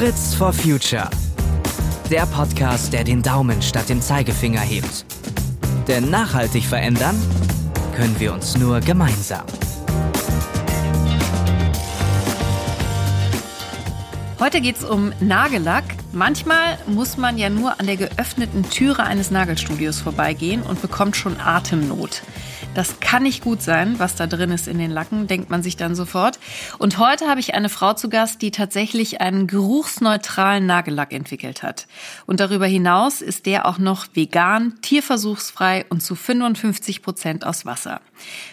Fritz for Future. Der Podcast, der den Daumen statt dem Zeigefinger hebt. Denn nachhaltig verändern können wir uns nur gemeinsam. Heute geht es um Nagellack. Manchmal muss man ja nur an der geöffneten Türe eines Nagelstudios vorbeigehen und bekommt schon Atemnot. Das kann nicht gut sein, was da drin ist in den Lacken, denkt man sich dann sofort. Und heute habe ich eine Frau zu Gast, die tatsächlich einen geruchsneutralen Nagellack entwickelt hat. Und darüber hinaus ist der auch noch vegan, tierversuchsfrei und zu 55 Prozent aus Wasser.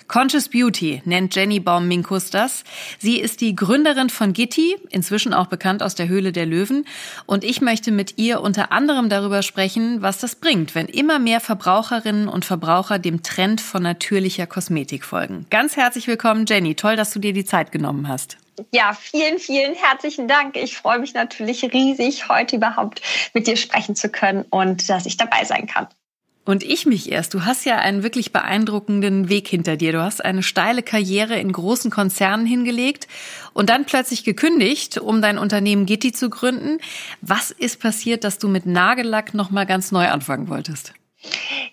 Conscious Beauty nennt Jenny Baum-Minkus das. Sie ist die Gründerin von Gitti, inzwischen auch bekannt aus der Höhle der Löwen. Und ich möchte mit ihr unter anderem darüber sprechen, was das bringt, wenn immer mehr Verbraucherinnen und Verbraucher dem Trend von natürlicher Kosmetik folgen. Ganz herzlich willkommen, Jenny. Toll, dass du dir die Zeit genommen hast. Ja, vielen, vielen herzlichen Dank. Ich freue mich natürlich riesig, heute überhaupt mit dir sprechen zu können und dass ich dabei sein kann. Und ich mich erst. Du hast ja einen wirklich beeindruckenden Weg hinter dir. Du hast eine steile Karriere in großen Konzernen hingelegt und dann plötzlich gekündigt, um dein Unternehmen Gitti zu gründen. Was ist passiert, dass du mit Nagellack nochmal ganz neu anfangen wolltest?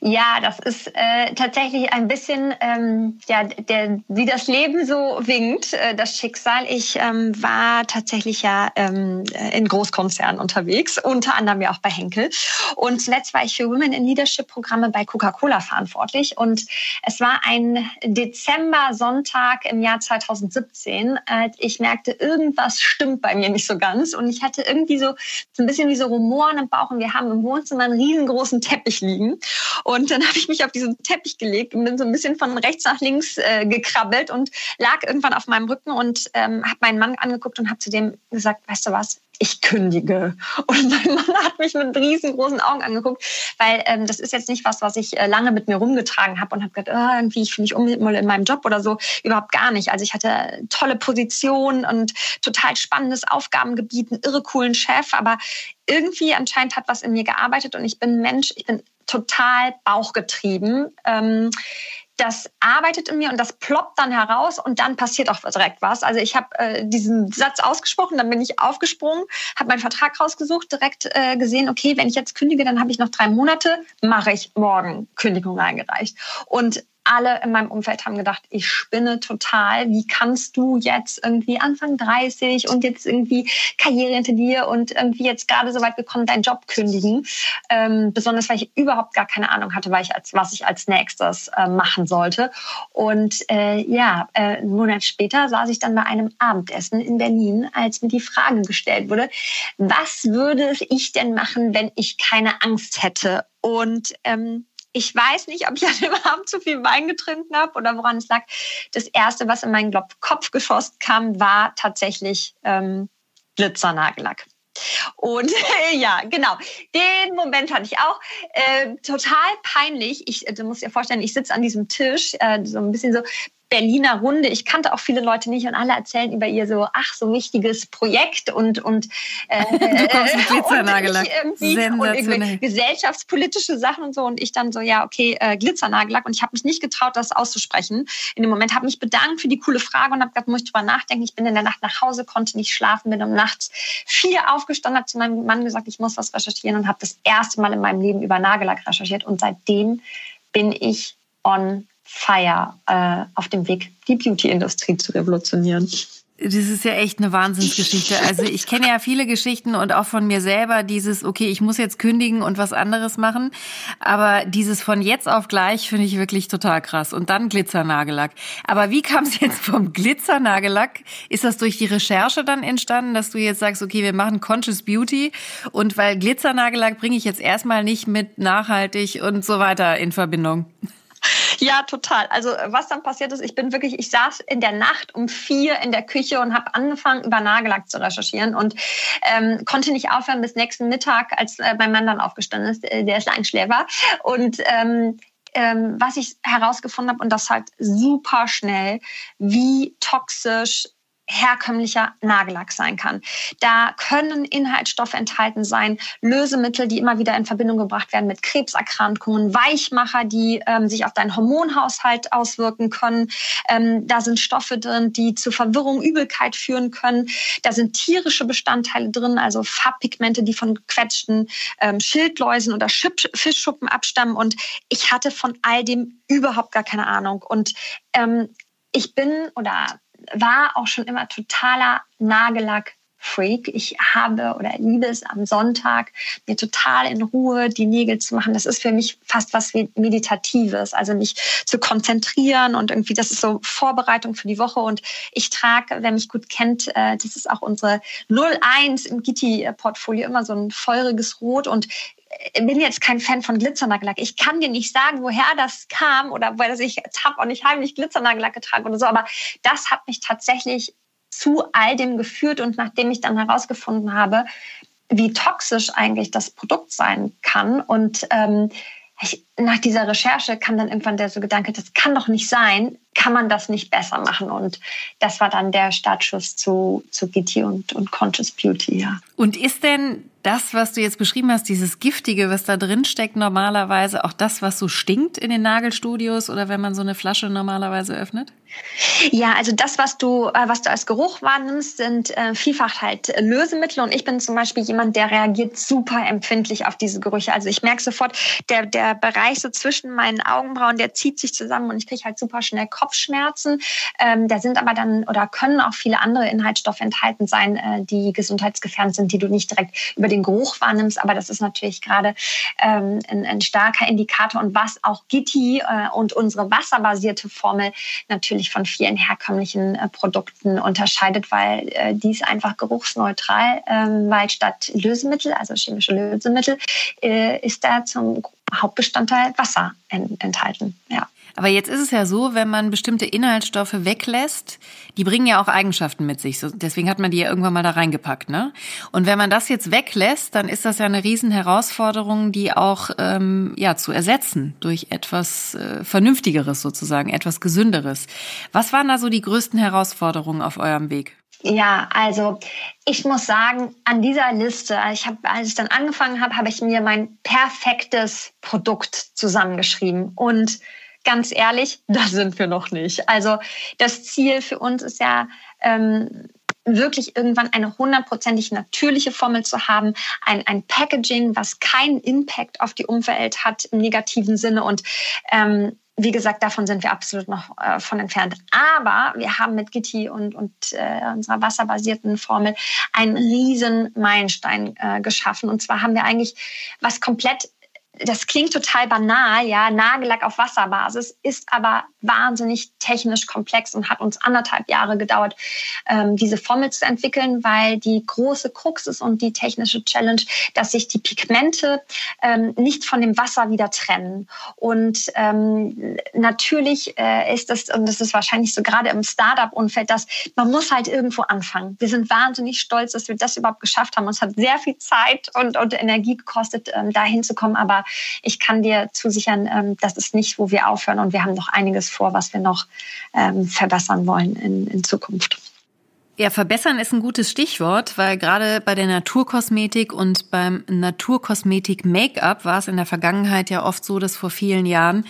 Ja, das ist äh, tatsächlich ein bisschen, ähm, ja, der, wie das Leben so winkt, äh, das Schicksal. Ich ähm, war tatsächlich ja ähm, in Großkonzernen unterwegs, unter anderem ja auch bei Henkel. Und zuletzt war ich für Women in Leadership Programme bei Coca-Cola verantwortlich. Und es war ein Dezember-Sonntag im Jahr 2017, als ich merkte, irgendwas stimmt bei mir nicht so ganz. Und ich hatte irgendwie so, so ein bisschen wie so Rumoren im Bauch. Und wir haben im Wohnzimmer einen riesengroßen Teppich liegen. Und dann habe ich mich auf diesen Teppich gelegt und bin so ein bisschen von rechts nach links äh, gekrabbelt und lag irgendwann auf meinem Rücken und ähm, habe meinen Mann angeguckt und habe zu dem gesagt, weißt du was, ich kündige. Und mein Mann hat mich mit riesengroßen Augen angeguckt, weil ähm, das ist jetzt nicht was, was ich äh, lange mit mir rumgetragen habe und habe gedacht, oh, irgendwie ich fühle mich unwohl in meinem Job oder so. Überhaupt gar nicht. Also ich hatte tolle Position und total spannendes Aufgabengebiet, einen irre coolen Chef, aber irgendwie anscheinend hat was in mir gearbeitet und ich bin Mensch, ich bin total bauchgetrieben. Ähm, das arbeitet in mir und das ploppt dann heraus und dann passiert auch direkt was. Also ich habe äh, diesen Satz ausgesprochen, dann bin ich aufgesprungen, habe meinen Vertrag rausgesucht, direkt äh, gesehen, okay, wenn ich jetzt kündige, dann habe ich noch drei Monate, mache ich morgen Kündigung eingereicht. Und alle in meinem Umfeld haben gedacht, ich spinne total. Wie kannst du jetzt irgendwie Anfang 30 und jetzt irgendwie Karriere hinter dir und irgendwie jetzt gerade so weit gekommen, deinen Job kündigen? Ähm, besonders weil ich überhaupt gar keine Ahnung hatte, weil ich als, was ich als nächstes äh, machen sollte. Und äh, ja, äh, einen Monat später saß ich dann bei einem Abendessen in Berlin, als mir die Frage gestellt wurde, was würde ich denn machen, wenn ich keine Angst hätte? Und ähm, ich weiß nicht, ob ich an dem Abend zu viel Wein getrunken habe oder woran es lag. Das erste, was in meinen Kopf geschossen kam, war tatsächlich ähm, Glitzernagellack. Und ja, genau, den Moment hatte ich auch. Äh, total peinlich. Ich, du musst dir vorstellen, ich sitze an diesem Tisch, äh, so ein bisschen so Berliner Runde. Ich kannte auch viele Leute nicht und alle erzählen über ihr so, ach, so wichtiges Projekt und und äh, du kommst mit Glitzernagellack. Und, und gesellschaftspolitische Sachen und so und ich dann so, ja, okay, äh, Glitzernagellack und ich habe mich nicht getraut, das auszusprechen. In dem Moment habe mich bedankt für die coole Frage und habe gesagt, muss ich drüber nachdenken. Ich bin in der Nacht nach Hause, konnte nicht schlafen, bin um nachts vier aufgestanden, habe zu meinem Mann gesagt, ich muss was recherchieren und habe das erste Mal in meinem Leben über Nagellack recherchiert und seitdem bin ich on Fire äh, auf dem Weg, die Beauty-Industrie zu revolutionieren. Das ist ja echt eine Wahnsinnsgeschichte. Also ich kenne ja viele Geschichten und auch von mir selber dieses, okay, ich muss jetzt kündigen und was anderes machen. Aber dieses von jetzt auf gleich finde ich wirklich total krass. Und dann Glitzernagellack. Aber wie kam es jetzt vom Glitzernagellack? Ist das durch die Recherche dann entstanden, dass du jetzt sagst, okay, wir machen Conscious Beauty und weil Glitzernagellack bringe ich jetzt erstmal nicht mit nachhaltig und so weiter in Verbindung? Ja, total. Also was dann passiert ist, ich bin wirklich, ich saß in der Nacht um vier in der Küche und habe angefangen, über Nagellack zu recherchieren und ähm, konnte nicht aufhören bis nächsten Mittag, als äh, mein Mann dann aufgestanden ist. Äh, der ist ein Schläfer. Und ähm, ähm, was ich herausgefunden habe, und das halt super schnell, wie toxisch herkömmlicher Nagellack sein kann. Da können Inhaltsstoffe enthalten sein, Lösemittel, die immer wieder in Verbindung gebracht werden mit Krebserkrankungen, Weichmacher, die ähm, sich auf deinen Hormonhaushalt auswirken können. Ähm, da sind Stoffe drin, die zu Verwirrung, Übelkeit führen können. Da sind tierische Bestandteile drin, also Farbpigmente, die von quetschten ähm, Schildläusen oder Fischschuppen abstammen. Und ich hatte von all dem überhaupt gar keine Ahnung. Und ähm, ich bin oder war auch schon immer totaler Nagellack Freak. Ich habe oder liebe es am Sonntag, mir total in Ruhe die Nägel zu machen. Das ist für mich fast was Meditatives, also mich zu konzentrieren und irgendwie, das ist so Vorbereitung für die Woche. Und ich trage, wer mich gut kennt, äh, das ist auch unsere 01 im Gitti-Portfolio, immer so ein feuriges Rot und bin jetzt kein Fan von Glitzernagellack. Ich kann dir nicht sagen, woher das kam oder weil ich habe auch nicht heimlich Glitzernagellack getragen oder so, aber das hat mich tatsächlich zu all dem geführt und nachdem ich dann herausgefunden habe, wie toxisch eigentlich das Produkt sein kann und ähm, ich, nach dieser Recherche kam dann irgendwann der so Gedanke, das kann doch nicht sein, kann man das nicht besser machen? Und das war dann der Startschuss zu, zu Gitti und, und Conscious Beauty, ja. Und ist denn das, was du jetzt beschrieben hast, dieses Giftige, was da drin steckt, normalerweise auch das, was so stinkt in den Nagelstudios oder wenn man so eine Flasche normalerweise öffnet? Ja, also das, was du, äh, was du als Geruch wahrnimmst, sind äh, vielfach halt Lösemittel. Und ich bin zum Beispiel jemand, der reagiert super empfindlich auf diese Gerüche. Also ich merke sofort, der, der Bereich so zwischen meinen Augenbrauen, der zieht sich zusammen und ich kriege halt super schnell Kopfschmerzen. Ähm, da sind aber dann oder können auch viele andere Inhaltsstoffe enthalten sein, äh, die gesundheitsgefährdend sind, die du nicht direkt über den Geruch wahrnimmst. Aber das ist natürlich gerade ähm, ein, ein, starker Indikator und was auch Gitti äh, und unsere wasserbasierte Formel natürlich von vielen herkömmlichen äh, Produkten unterscheidet, weil äh, dies einfach geruchsneutral, ähm, weil statt Lösemittel, also chemische Lösemittel, äh, ist da zum Hauptbestandteil Wasser en enthalten. Ja. Aber jetzt ist es ja so, wenn man bestimmte Inhaltsstoffe weglässt, die bringen ja auch Eigenschaften mit sich. deswegen hat man die ja irgendwann mal da reingepackt, ne? Und wenn man das jetzt weglässt, dann ist das ja eine riesen Herausforderung, die auch ähm, ja zu ersetzen durch etwas äh, Vernünftigeres sozusagen, etwas Gesünderes. Was waren da so die größten Herausforderungen auf eurem Weg? Ja, also ich muss sagen, an dieser Liste, ich habe, als ich dann angefangen habe, habe ich mir mein perfektes Produkt zusammengeschrieben und ganz ehrlich, da sind wir noch nicht. Also das Ziel für uns ist ja, ähm, wirklich irgendwann eine hundertprozentig natürliche Formel zu haben, ein, ein Packaging, was keinen Impact auf die Umwelt hat im negativen Sinne. Und ähm, wie gesagt, davon sind wir absolut noch äh, von entfernt. Aber wir haben mit Gitti und, und äh, unserer wasserbasierten Formel einen riesen Meilenstein äh, geschaffen. Und zwar haben wir eigentlich was komplett das klingt total banal, ja, Nagellack auf Wasserbasis, ist aber wahnsinnig technisch komplex und hat uns anderthalb Jahre gedauert, ähm, diese Formel zu entwickeln, weil die große Krux ist und die technische Challenge, dass sich die Pigmente ähm, nicht von dem Wasser wieder trennen. Und ähm, natürlich äh, ist das, und das ist wahrscheinlich so gerade im Startup-Umfeld, dass man muss halt irgendwo anfangen. Wir sind wahnsinnig stolz, dass wir das überhaupt geschafft haben. Es hat sehr viel Zeit und, und Energie gekostet, ähm, da hinzukommen, aber ich kann dir zusichern, ähm, das ist nicht, wo wir aufhören und wir haben noch einiges vor, was wir noch ähm, verbessern wollen in, in Zukunft. Ja, verbessern ist ein gutes Stichwort, weil gerade bei der Naturkosmetik und beim Naturkosmetik-Make-up war es in der Vergangenheit ja oft so, dass vor vielen Jahren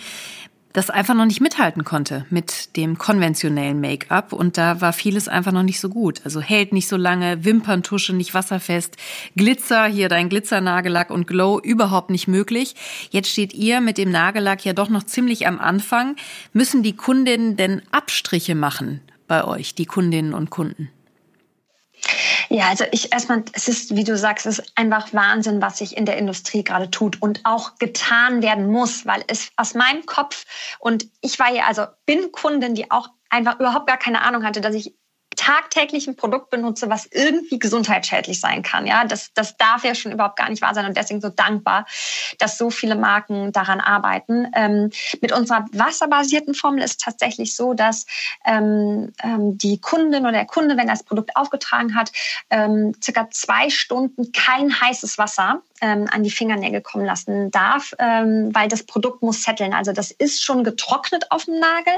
das einfach noch nicht mithalten konnte mit dem konventionellen Make-up und da war vieles einfach noch nicht so gut. Also hält nicht so lange, Wimperntusche nicht wasserfest, Glitzer, hier dein Glitzernagellack und Glow überhaupt nicht möglich. Jetzt steht ihr mit dem Nagellack ja doch noch ziemlich am Anfang. Müssen die Kundinnen denn Abstriche machen bei euch, die Kundinnen und Kunden? Ja, also ich erstmal, es ist, wie du sagst, es ist einfach Wahnsinn, was sich in der Industrie gerade tut und auch getan werden muss, weil es aus meinem Kopf und ich war ja, also bin Kundin, die auch einfach überhaupt gar keine Ahnung hatte, dass ich tagtäglich ein Produkt benutze, was irgendwie gesundheitsschädlich sein kann. Ja, das, das darf ja schon überhaupt gar nicht wahr sein und deswegen so dankbar, dass so viele Marken daran arbeiten. Ähm, mit unserer wasserbasierten Formel ist tatsächlich so, dass ähm, ähm, die Kundin oder der Kunde, wenn er das Produkt aufgetragen hat, ähm, circa zwei Stunden kein heißes Wasser ähm, an die Fingernägel kommen lassen darf, ähm, weil das Produkt muss setteln. Also das ist schon getrocknet auf dem Nagel,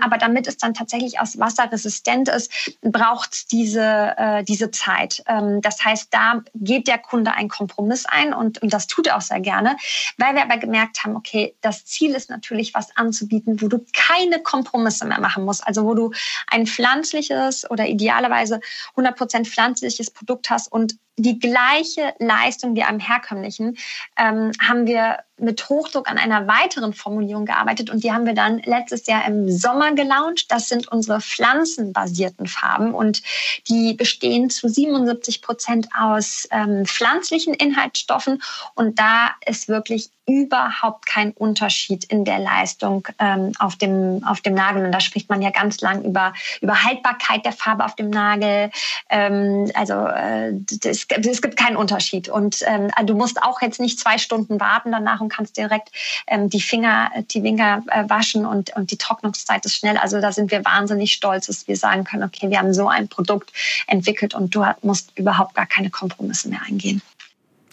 aber damit es dann tatsächlich aus Wasser resistent ist, braucht es diese, äh, diese Zeit. Ähm, das heißt, da geht der Kunde einen Kompromiss ein und, und das tut er auch sehr gerne, weil wir aber gemerkt haben, okay, das Ziel ist natürlich, was anzubieten, wo du keine Kompromisse mehr machen musst. Also wo du ein pflanzliches oder idealerweise 100% pflanzliches Produkt hast und die gleiche Leistung wie am herkömmlichen ähm, haben wir mit Hochdruck an einer weiteren Formulierung gearbeitet und die haben wir dann letztes Jahr im Sommer gelauncht. Das sind unsere pflanzenbasierten Farben und die bestehen zu 77 Prozent aus ähm, pflanzlichen Inhaltsstoffen und da ist wirklich überhaupt kein Unterschied in der Leistung ähm, auf, dem, auf dem Nagel. Und da spricht man ja ganz lang über, über Haltbarkeit der Farbe auf dem Nagel. Ähm, also äh, es, es gibt keinen Unterschied. Und ähm, du musst auch jetzt nicht zwei Stunden warten danach und kannst direkt ähm, die Finger, die Finger äh, waschen und, und die Trocknungszeit ist schnell. Also da sind wir wahnsinnig stolz, dass wir sagen können, okay, wir haben so ein Produkt entwickelt und du musst überhaupt gar keine Kompromisse mehr eingehen.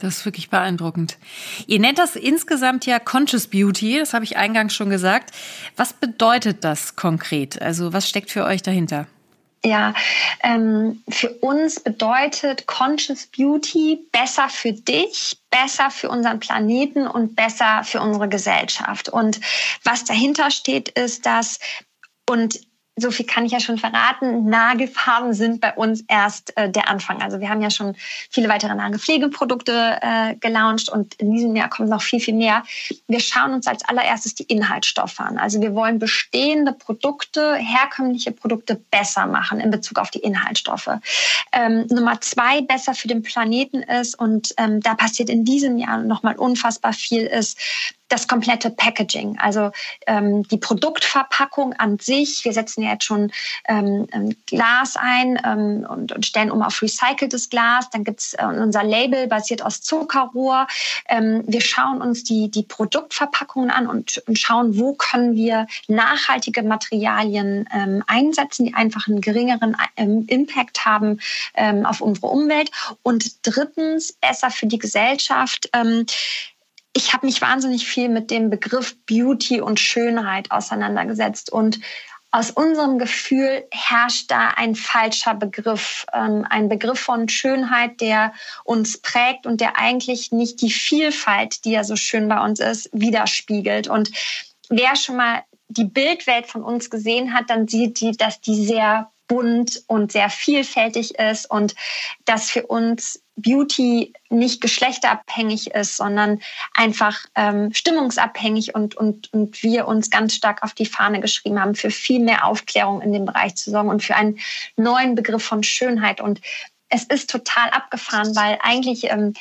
Das ist wirklich beeindruckend. Ihr nennt das insgesamt ja Conscious Beauty, das habe ich eingangs schon gesagt. Was bedeutet das konkret? Also was steckt für euch dahinter? Ja, ähm, für uns bedeutet Conscious Beauty besser für dich, besser für unseren Planeten und besser für unsere Gesellschaft. Und was dahinter steht, ist, dass und so viel kann ich ja schon verraten, Nagelfarben sind bei uns erst äh, der Anfang. Also wir haben ja schon viele weitere Nagelpflegeprodukte äh, gelauncht und in diesem Jahr kommt noch viel, viel mehr. Wir schauen uns als allererstes die Inhaltsstoffe an. Also wir wollen bestehende Produkte, herkömmliche Produkte besser machen in Bezug auf die Inhaltsstoffe. Ähm, Nummer zwei, besser für den Planeten ist und ähm, da passiert in diesem Jahr nochmal unfassbar viel ist, das komplette Packaging, also ähm, die Produktverpackung an sich. Wir setzen ja jetzt schon ähm, Glas ein ähm, und, und, stellen um auf recyceltes Glas. Dann gibt's äh, unser Label basiert aus Zuckerrohr. Ähm, wir schauen uns die, die Produktverpackungen an und, und schauen, wo können wir nachhaltige Materialien ähm, einsetzen, die einfach einen geringeren ähm, Impact haben ähm, auf unsere Umwelt. Und drittens, besser für die Gesellschaft. Ich habe mich wahnsinnig viel mit dem Begriff Beauty und Schönheit auseinandergesetzt und aus unserem Gefühl herrscht da ein falscher Begriff, ähm, ein Begriff von Schönheit, der uns prägt und der eigentlich nicht die Vielfalt, die ja so schön bei uns ist, widerspiegelt. Und wer schon mal die Bildwelt von uns gesehen hat, dann sieht die, dass die sehr bunt und sehr vielfältig ist und dass für uns Beauty nicht geschlechterabhängig ist, sondern einfach ähm, stimmungsabhängig und, und, und wir uns ganz stark auf die Fahne geschrieben haben, für viel mehr Aufklärung in dem Bereich zu sorgen und für einen neuen Begriff von Schönheit. Und es ist total abgefahren, weil eigentlich ähm,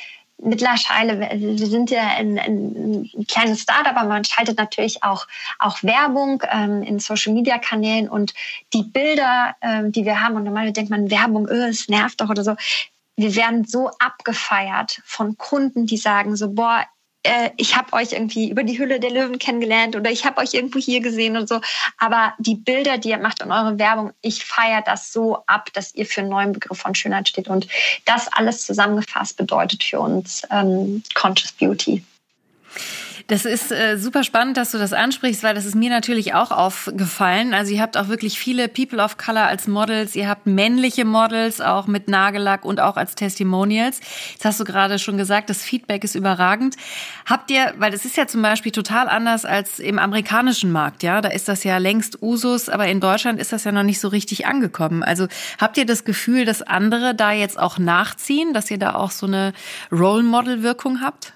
mittlerweile, wir sind ja ein, ein, ein kleines Startup, aber man schaltet natürlich auch, auch Werbung ähm, in Social-Media-Kanälen und die Bilder, ähm, die wir haben, und normalerweise denkt man, Werbung, öh, es nervt doch oder so. Wir werden so abgefeiert von Kunden, die sagen so, boah, äh, ich habe euch irgendwie über die Hülle der Löwen kennengelernt oder ich habe euch irgendwo hier gesehen und so. Aber die Bilder, die ihr macht und eure Werbung, ich feiere das so ab, dass ihr für einen neuen Begriff von Schönheit steht. Und das alles zusammengefasst bedeutet für uns ähm, Conscious Beauty. Das ist äh, super spannend, dass du das ansprichst, weil das ist mir natürlich auch aufgefallen. Also ihr habt auch wirklich viele People of Color als Models. Ihr habt männliche Models auch mit Nagellack und auch als Testimonials. Jetzt hast du gerade schon gesagt, das Feedback ist überragend. Habt ihr, weil das ist ja zum Beispiel total anders als im amerikanischen Markt, ja, da ist das ja längst Usus, aber in Deutschland ist das ja noch nicht so richtig angekommen. Also habt ihr das Gefühl, dass andere da jetzt auch nachziehen, dass ihr da auch so eine Role Model Wirkung habt?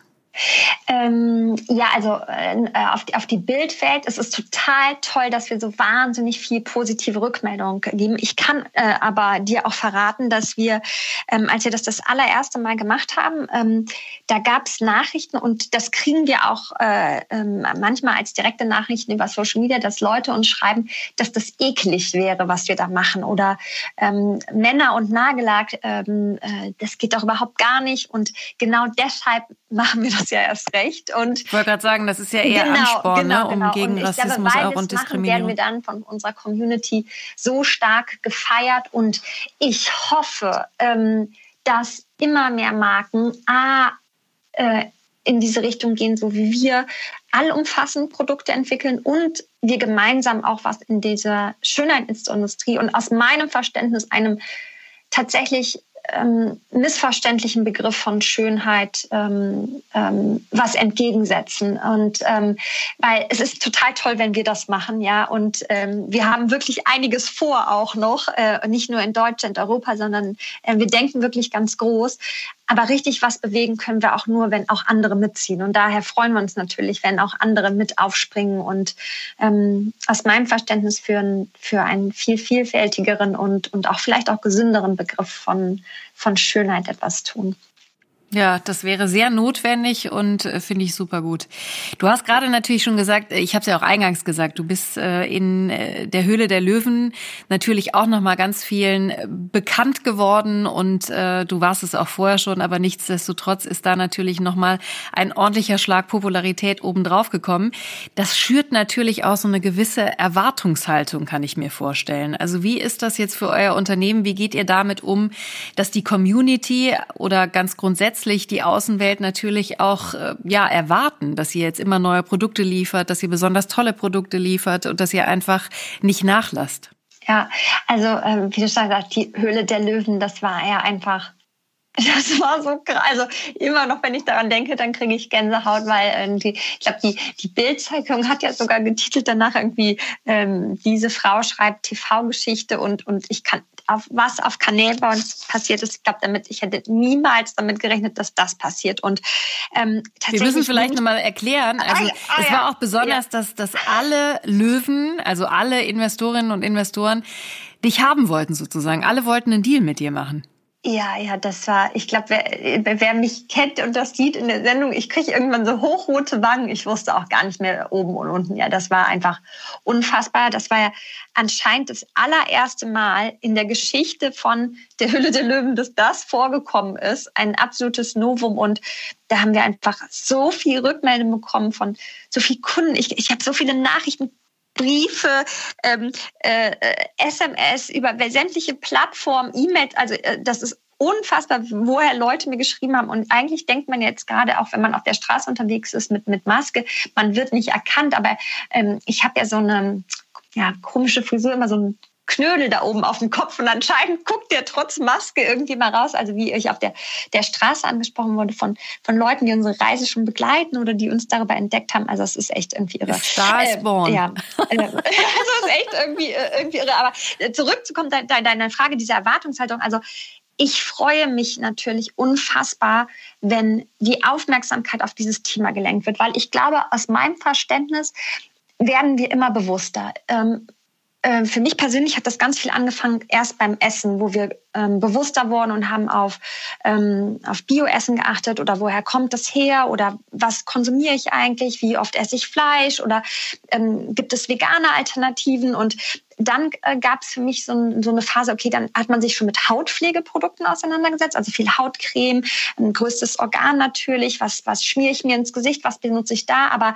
Ähm, ja, also äh, auf, die, auf die Bildwelt. Es ist total toll, dass wir so wahnsinnig viel positive Rückmeldung geben. Ich kann äh, aber dir auch verraten, dass wir, ähm, als wir das das allererste Mal gemacht haben, ähm, da gab es Nachrichten und das kriegen wir auch äh, ähm, manchmal als direkte Nachrichten über Social Media, dass Leute uns schreiben, dass das eklig wäre, was wir da machen oder ähm, Männer und Nagellack, ähm, äh, das geht doch überhaupt gar nicht und genau deshalb machen wir das ja erst recht. Und ich wollte gerade sagen, das ist ja eher genau, Ansporn, genau, ne, um genau. gegen Rassismus glaube, auch und Diskriminierung. werden wir dann von unserer Community so stark gefeiert und ich hoffe, ähm, dass immer mehr Marken A, äh, in diese Richtung gehen, so wie wir, allumfassend Produkte entwickeln und wir gemeinsam auch was in dieser Schönheitsindustrie und aus meinem Verständnis einem tatsächlich ähm, missverständlichen Begriff von Schönheit ähm, ähm, was entgegensetzen. Und ähm, weil es ist total toll, wenn wir das machen, ja. Und ähm, wir haben wirklich einiges vor auch noch, äh, nicht nur in Deutschland, Europa, sondern äh, wir denken wirklich ganz groß. Aber richtig was bewegen können wir auch nur, wenn auch andere mitziehen. Und daher freuen wir uns natürlich, wenn auch andere mit aufspringen und ähm, aus meinem Verständnis für, ein, für einen viel vielfältigeren und, und auch vielleicht auch gesünderen Begriff von, von Schönheit etwas tun. Ja, das wäre sehr notwendig und äh, finde ich super gut. Du hast gerade natürlich schon gesagt, ich habe es ja auch eingangs gesagt, du bist äh, in äh, der Höhle der Löwen natürlich auch noch mal ganz vielen äh, bekannt geworden und äh, du warst es auch vorher schon, aber nichtsdestotrotz ist da natürlich noch mal ein ordentlicher Schlag Popularität obendrauf gekommen. Das schürt natürlich auch so eine gewisse Erwartungshaltung, kann ich mir vorstellen. Also wie ist das jetzt für euer Unternehmen? Wie geht ihr damit um, dass die Community oder ganz grundsätzlich grundsätzlich die Außenwelt natürlich auch äh, ja erwarten, dass ihr jetzt immer neue Produkte liefert, dass ihr besonders tolle Produkte liefert und dass ihr einfach nicht nachlasst. Ja, also ähm, wie du schon sagst, die Höhle der Löwen, das war ja einfach das war so krass. Also immer noch, wenn ich daran denke, dann kriege ich Gänsehaut, weil irgendwie, ich glaube, die, die Bildzeitung hat ja sogar getitelt danach irgendwie, ähm, diese Frau schreibt TV-Geschichte und, und ich kann, auf was auf Kanälen bei uns passiert ist. Ich glaube, damit ich hätte niemals damit gerechnet, dass das passiert. Und ähm, tatsächlich wir müssen vielleicht nochmal erklären. Also ah, ah, es war auch besonders, ja. dass dass alle Löwen, also alle Investorinnen und Investoren, dich haben wollten sozusagen. Alle wollten einen Deal mit dir machen. Ja, ja, das war, ich glaube, wer, wer mich kennt und das sieht in der Sendung, ich kriege irgendwann so hochrote Wangen. Ich wusste auch gar nicht mehr oben und unten. Ja, das war einfach unfassbar. Das war ja anscheinend das allererste Mal in der Geschichte von der Hülle der Löwen, dass das vorgekommen ist. Ein absolutes Novum. Und da haben wir einfach so viel Rückmeldung bekommen von so vielen Kunden. Ich, ich habe so viele Nachrichten Briefe, ähm, äh, SMS über sämtliche Plattformen, E-Mails. Also äh, das ist unfassbar, woher Leute mir geschrieben haben. Und eigentlich denkt man jetzt gerade, auch wenn man auf der Straße unterwegs ist mit, mit Maske, man wird nicht erkannt. Aber ähm, ich habe ja so eine ja, komische Frisur, immer so ein Knödel da oben auf dem Kopf und anscheinend guckt der trotz Maske irgendwie mal raus. Also wie ich auf der, der Straße angesprochen wurde von, von Leuten, die unsere Reise schon begleiten oder die uns darüber entdeckt haben. Also es ist echt irgendwie irre. Star is born. Äh, ja, also es ist echt irgendwie, äh, irgendwie irre. Aber äh, zurückzukommen, deine, deine Frage, diese Erwartungshaltung. Also ich freue mich natürlich unfassbar, wenn die Aufmerksamkeit auf dieses Thema gelenkt wird, weil ich glaube, aus meinem Verständnis werden wir immer bewusster. Ähm, ähm, für mich persönlich hat das ganz viel angefangen erst beim Essen, wo wir ähm, bewusster wurden und haben auf, ähm, auf Bioessen geachtet oder woher kommt das her oder was konsumiere ich eigentlich, wie oft esse ich Fleisch oder ähm, gibt es vegane Alternativen? Und dann äh, gab es für mich so, so, eine Phase, okay, dann hat man sich schon mit Hautpflegeprodukten auseinandergesetzt, also viel Hautcreme, ein größtes Organ natürlich, was, was schmiere ich mir ins Gesicht, was benutze ich da, aber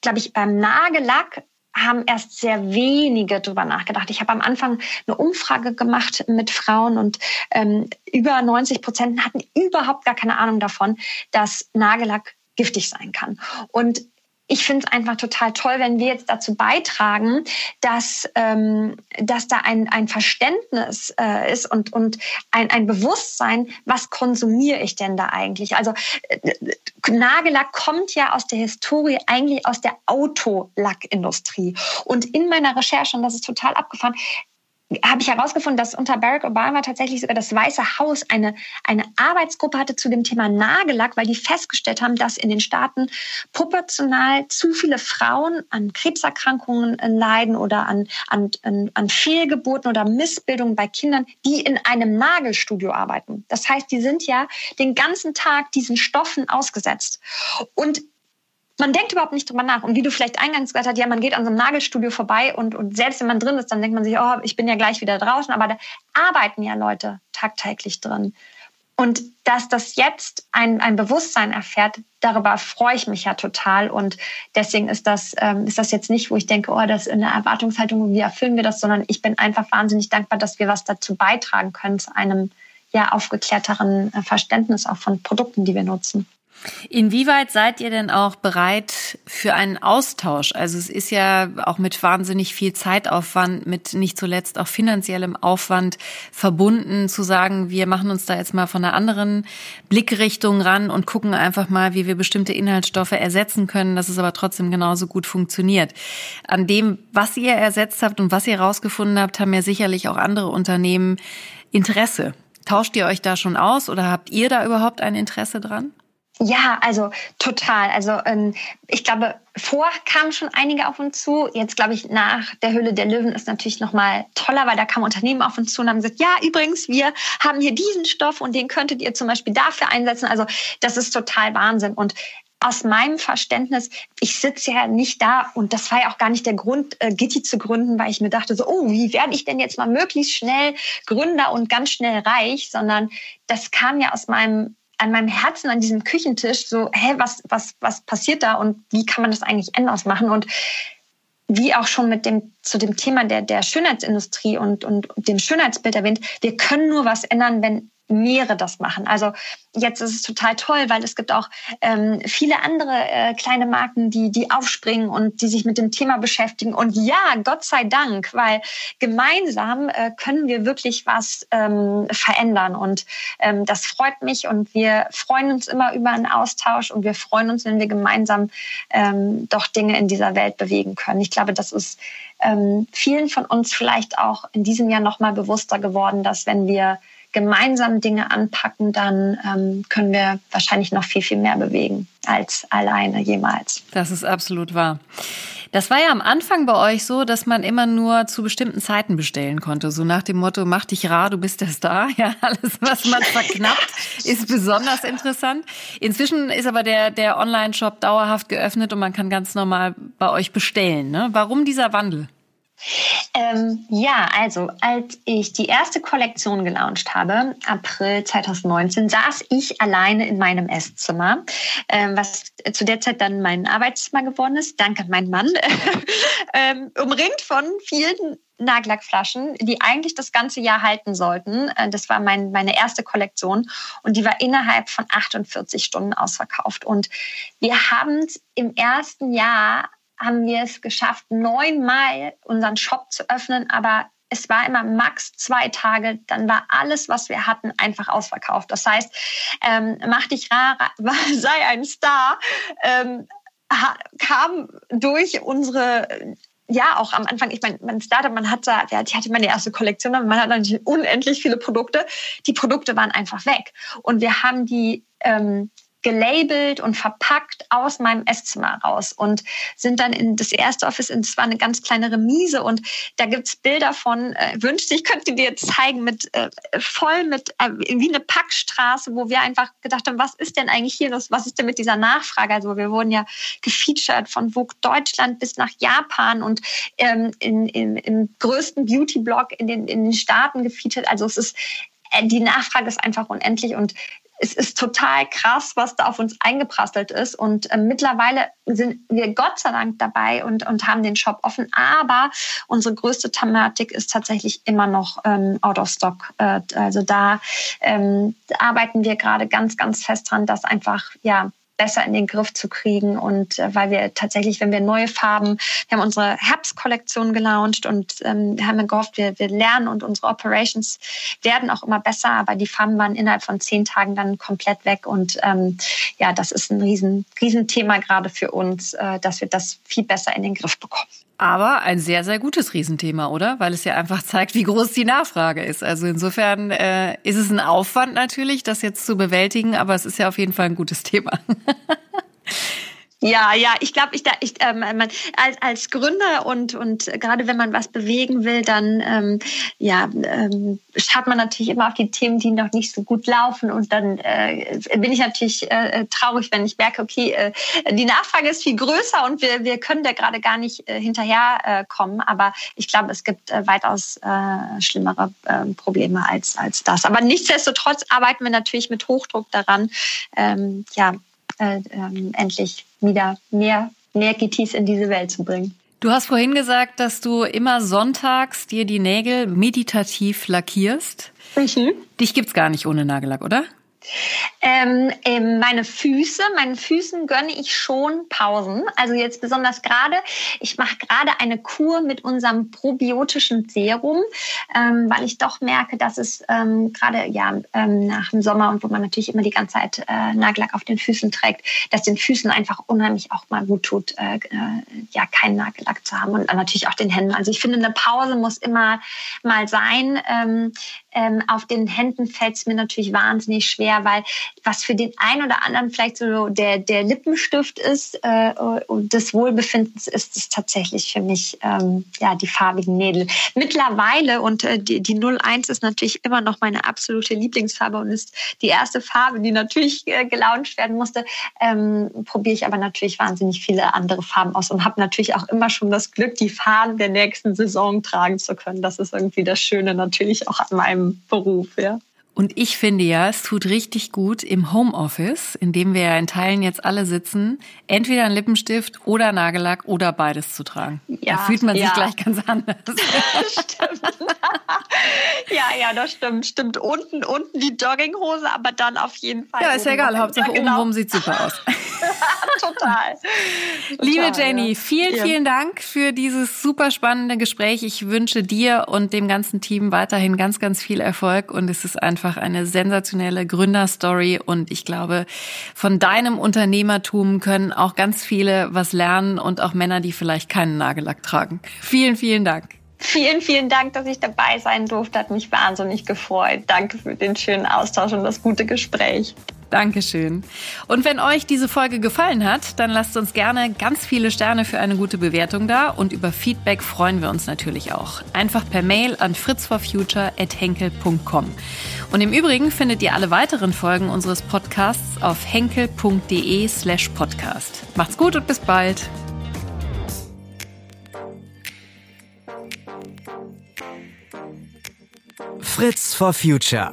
glaube ich, beim Nagellack haben erst sehr wenige drüber nachgedacht. Ich habe am Anfang eine Umfrage gemacht mit Frauen und ähm, über 90 Prozent hatten überhaupt gar keine Ahnung davon, dass Nagellack giftig sein kann. Und ich finde es einfach total toll, wenn wir jetzt dazu beitragen, dass, ähm, dass da ein, ein Verständnis äh, ist und, und ein, ein Bewusstsein, was konsumiere ich denn da eigentlich? Also äh, Nagellack kommt ja aus der Historie eigentlich aus der Autolackindustrie. Und in meiner Recherche, und das ist total abgefahren, habe ich herausgefunden, dass unter Barack Obama tatsächlich sogar das Weiße Haus eine, eine Arbeitsgruppe hatte zu dem Thema Nagellack, weil die festgestellt haben, dass in den Staaten proportional zu viele Frauen an Krebserkrankungen leiden oder an, an, an, Fehlgeburten oder Missbildungen bei Kindern, die in einem Nagelstudio arbeiten. Das heißt, die sind ja den ganzen Tag diesen Stoffen ausgesetzt. Und man denkt überhaupt nicht drüber nach. Und wie du vielleicht eingangs gesagt hast, ja, man geht an so einem Nagelstudio vorbei und, und selbst wenn man drin ist, dann denkt man sich, oh, ich bin ja gleich wieder draußen. Aber da arbeiten ja Leute tagtäglich drin. Und dass das jetzt ein, ein Bewusstsein erfährt, darüber freue ich mich ja total. Und deswegen ist das, ähm, ist das jetzt nicht, wo ich denke, oh, das ist eine Erwartungshaltung, wie erfüllen wir das, sondern ich bin einfach wahnsinnig dankbar, dass wir was dazu beitragen können, zu einem ja aufgeklärteren Verständnis auch von Produkten, die wir nutzen. Inwieweit seid ihr denn auch bereit für einen Austausch? Also es ist ja auch mit wahnsinnig viel Zeitaufwand, mit nicht zuletzt auch finanziellem Aufwand verbunden, zu sagen, wir machen uns da jetzt mal von einer anderen Blickrichtung ran und gucken einfach mal, wie wir bestimmte Inhaltsstoffe ersetzen können, dass es aber trotzdem genauso gut funktioniert. An dem, was ihr ersetzt habt und was ihr rausgefunden habt, haben ja sicherlich auch andere Unternehmen Interesse. Tauscht ihr euch da schon aus oder habt ihr da überhaupt ein Interesse dran? Ja, also total. Also ähm, ich glaube, vor kamen schon einige auf uns zu. Jetzt glaube ich, nach der Höhle der Löwen ist natürlich noch mal toller, weil da kamen Unternehmen auf uns zu und haben gesagt, ja, übrigens, wir haben hier diesen Stoff und den könntet ihr zum Beispiel dafür einsetzen. Also das ist total Wahnsinn. Und aus meinem Verständnis, ich sitze ja nicht da und das war ja auch gar nicht der Grund, äh, Gitti zu gründen, weil ich mir dachte so, oh, wie werde ich denn jetzt mal möglichst schnell Gründer und ganz schnell reich, sondern das kam ja aus meinem an meinem Herzen an diesem Küchentisch so, hä, was, was, was passiert da und wie kann man das eigentlich anders machen? Und wie auch schon mit dem, zu dem Thema der, der Schönheitsindustrie und, und dem Schönheitsbild erwähnt, wir können nur was ändern, wenn mehrere das machen. Also jetzt ist es total toll, weil es gibt auch ähm, viele andere äh, kleine Marken, die, die aufspringen und die sich mit dem Thema beschäftigen. Und ja, Gott sei Dank, weil gemeinsam äh, können wir wirklich was ähm, verändern. Und ähm, das freut mich und wir freuen uns immer über einen Austausch und wir freuen uns, wenn wir gemeinsam ähm, doch Dinge in dieser Welt bewegen können. Ich glaube, das ist ähm, vielen von uns vielleicht auch in diesem Jahr nochmal bewusster geworden, dass wenn wir gemeinsam Dinge anpacken, dann ähm, können wir wahrscheinlich noch viel, viel mehr bewegen als alleine jemals. Das ist absolut wahr. Das war ja am Anfang bei euch so, dass man immer nur zu bestimmten Zeiten bestellen konnte. So nach dem Motto, mach dich rar, du bist der Star. Ja, alles, was man verknappt, ist besonders interessant. Inzwischen ist aber der, der Online-Shop dauerhaft geöffnet und man kann ganz normal bei euch bestellen. Ne? Warum dieser Wandel? Ähm, ja, also als ich die erste Kollektion gelauncht habe, April 2019, saß ich alleine in meinem Esszimmer, ähm, was zu der Zeit dann mein Arbeitszimmer geworden ist, danke an meinen Mann, ähm, umringt von vielen Nagellackflaschen, die eigentlich das ganze Jahr halten sollten. Äh, das war mein, meine erste Kollektion und die war innerhalb von 48 Stunden ausverkauft. Und wir haben im ersten Jahr haben wir es geschafft, neunmal unseren Shop zu öffnen, aber es war immer max zwei Tage, dann war alles, was wir hatten, einfach ausverkauft. Das heißt, ähm, mach dich rar, sei ein Star, ähm, kam durch unsere ja, auch am Anfang, ich meine, man Startup, man hat da, ja, die hatte meine erste Kollektion, man hat natürlich unendlich viele Produkte. Die Produkte waren einfach weg. Und wir haben die ähm, gelabelt und verpackt aus meinem Esszimmer raus und sind dann in das erste Office, es war eine ganz kleine Remise und da gibt's Bilder von, äh, wünschte ich könnte dir zeigen, mit äh, voll mit, äh, wie eine Packstraße, wo wir einfach gedacht haben, was ist denn eigentlich hier los, was ist denn mit dieser Nachfrage? Also wir wurden ja gefeatured von Vogue Deutschland bis nach Japan und ähm, in, in, im größten Beauty-Blog in den, in den Staaten gefeatured. Also es ist äh, die Nachfrage ist einfach unendlich und es ist total krass, was da auf uns eingeprasselt ist. Und äh, mittlerweile sind wir Gott sei Dank dabei und, und haben den Shop offen. Aber unsere größte Thematik ist tatsächlich immer noch ähm, out of stock. Äh, also da ähm, arbeiten wir gerade ganz, ganz fest dran, dass einfach ja besser in den Griff zu kriegen. Und äh, weil wir tatsächlich, wenn wir neue Farben, wir haben unsere Herbstkollektion gelauncht und ähm, haben gehofft, wir, wir lernen und unsere Operations werden auch immer besser, aber die Farben waren innerhalb von zehn Tagen dann komplett weg. Und ähm, ja, das ist ein riesen, riesen gerade für uns, äh, dass wir das viel besser in den Griff bekommen. Aber ein sehr, sehr gutes Riesenthema, oder? Weil es ja einfach zeigt, wie groß die Nachfrage ist. Also insofern äh, ist es ein Aufwand natürlich, das jetzt zu bewältigen, aber es ist ja auf jeden Fall ein gutes Thema. Ja, ja, ich glaube, ich, da, ich ähm, als, als Gründer und, und gerade wenn man was bewegen will, dann ähm, ja, ähm, schaut man natürlich immer auf die Themen, die noch nicht so gut laufen. Und dann äh, bin ich natürlich äh, traurig, wenn ich merke, okay, äh, die Nachfrage ist viel größer und wir, wir können da gerade gar nicht äh, hinterher äh. Aber ich glaube, es gibt äh, weitaus äh, schlimmere äh, Probleme als, als das. Aber nichtsdestotrotz arbeiten wir natürlich mit Hochdruck daran, ähm, ja, äh, ähm, endlich wieder mehr, mehr GTs in diese Welt zu bringen. Du hast vorhin gesagt, dass du immer sonntags dir die Nägel meditativ lackierst. Mhm. Dich gibt's gar nicht ohne Nagellack, oder? Ähm, ähm, meine Füße, meinen Füßen gönne ich schon Pausen. Also jetzt besonders gerade, ich mache gerade eine Kur mit unserem probiotischen Serum, ähm, weil ich doch merke, dass es ähm, gerade ja ähm, nach dem Sommer und wo man natürlich immer die ganze Zeit äh, Nagellack auf den Füßen trägt, dass den Füßen einfach unheimlich auch mal gut tut, äh, äh, ja keinen Nagellack zu haben und natürlich auch den Händen. Also ich finde, eine Pause muss immer mal sein. Ähm, auf den Händen fällt es mir natürlich wahnsinnig schwer, weil was für den einen oder anderen vielleicht so der, der Lippenstift ist äh, und des Wohlbefindens ist es tatsächlich für mich ähm, ja die farbigen Nägel. Mittlerweile und äh, die, die 01 ist natürlich immer noch meine absolute Lieblingsfarbe und ist die erste Farbe, die natürlich äh, gelauncht werden musste. Ähm, Probiere ich aber natürlich wahnsinnig viele andere Farben aus und habe natürlich auch immer schon das Glück, die Farben der nächsten Saison tragen zu können. Das ist irgendwie das Schöne natürlich auch an meinem Beruf, ja. Und ich finde ja, es tut richtig gut im Homeoffice, in dem wir ja in Teilen jetzt alle sitzen, entweder einen Lippenstift oder Nagellack oder beides zu tragen. Ja, da fühlt man sich ja. gleich ganz anders. stimmt. ja, ja, das stimmt. Stimmt. Unten, unten die Jogginghose, aber dann auf jeden Fall. Ja, ist ja egal. Hauptsache genau. obenrum sieht super aus. Total. Liebe Total, Jenny, ja. vielen, vielen Dank für dieses super spannende Gespräch. Ich wünsche dir und dem ganzen Team weiterhin ganz, ganz viel Erfolg und es ist einfach eine sensationelle Gründerstory und ich glaube, von deinem Unternehmertum können auch ganz viele was lernen und auch Männer, die vielleicht keinen Nagellack tragen. Vielen, vielen Dank. Vielen, vielen Dank, dass ich dabei sein durfte. Hat mich wahnsinnig gefreut. Danke für den schönen Austausch und das gute Gespräch. Dankeschön. Und wenn euch diese Folge gefallen hat, dann lasst uns gerne ganz viele Sterne für eine gute Bewertung da und über Feedback freuen wir uns natürlich auch. Einfach per Mail an fritzforfuture.henkel.com. Und im Übrigen findet ihr alle weiteren Folgen unseres Podcasts auf henkel.de slash podcast. Macht's gut und bis bald. Fritz for Future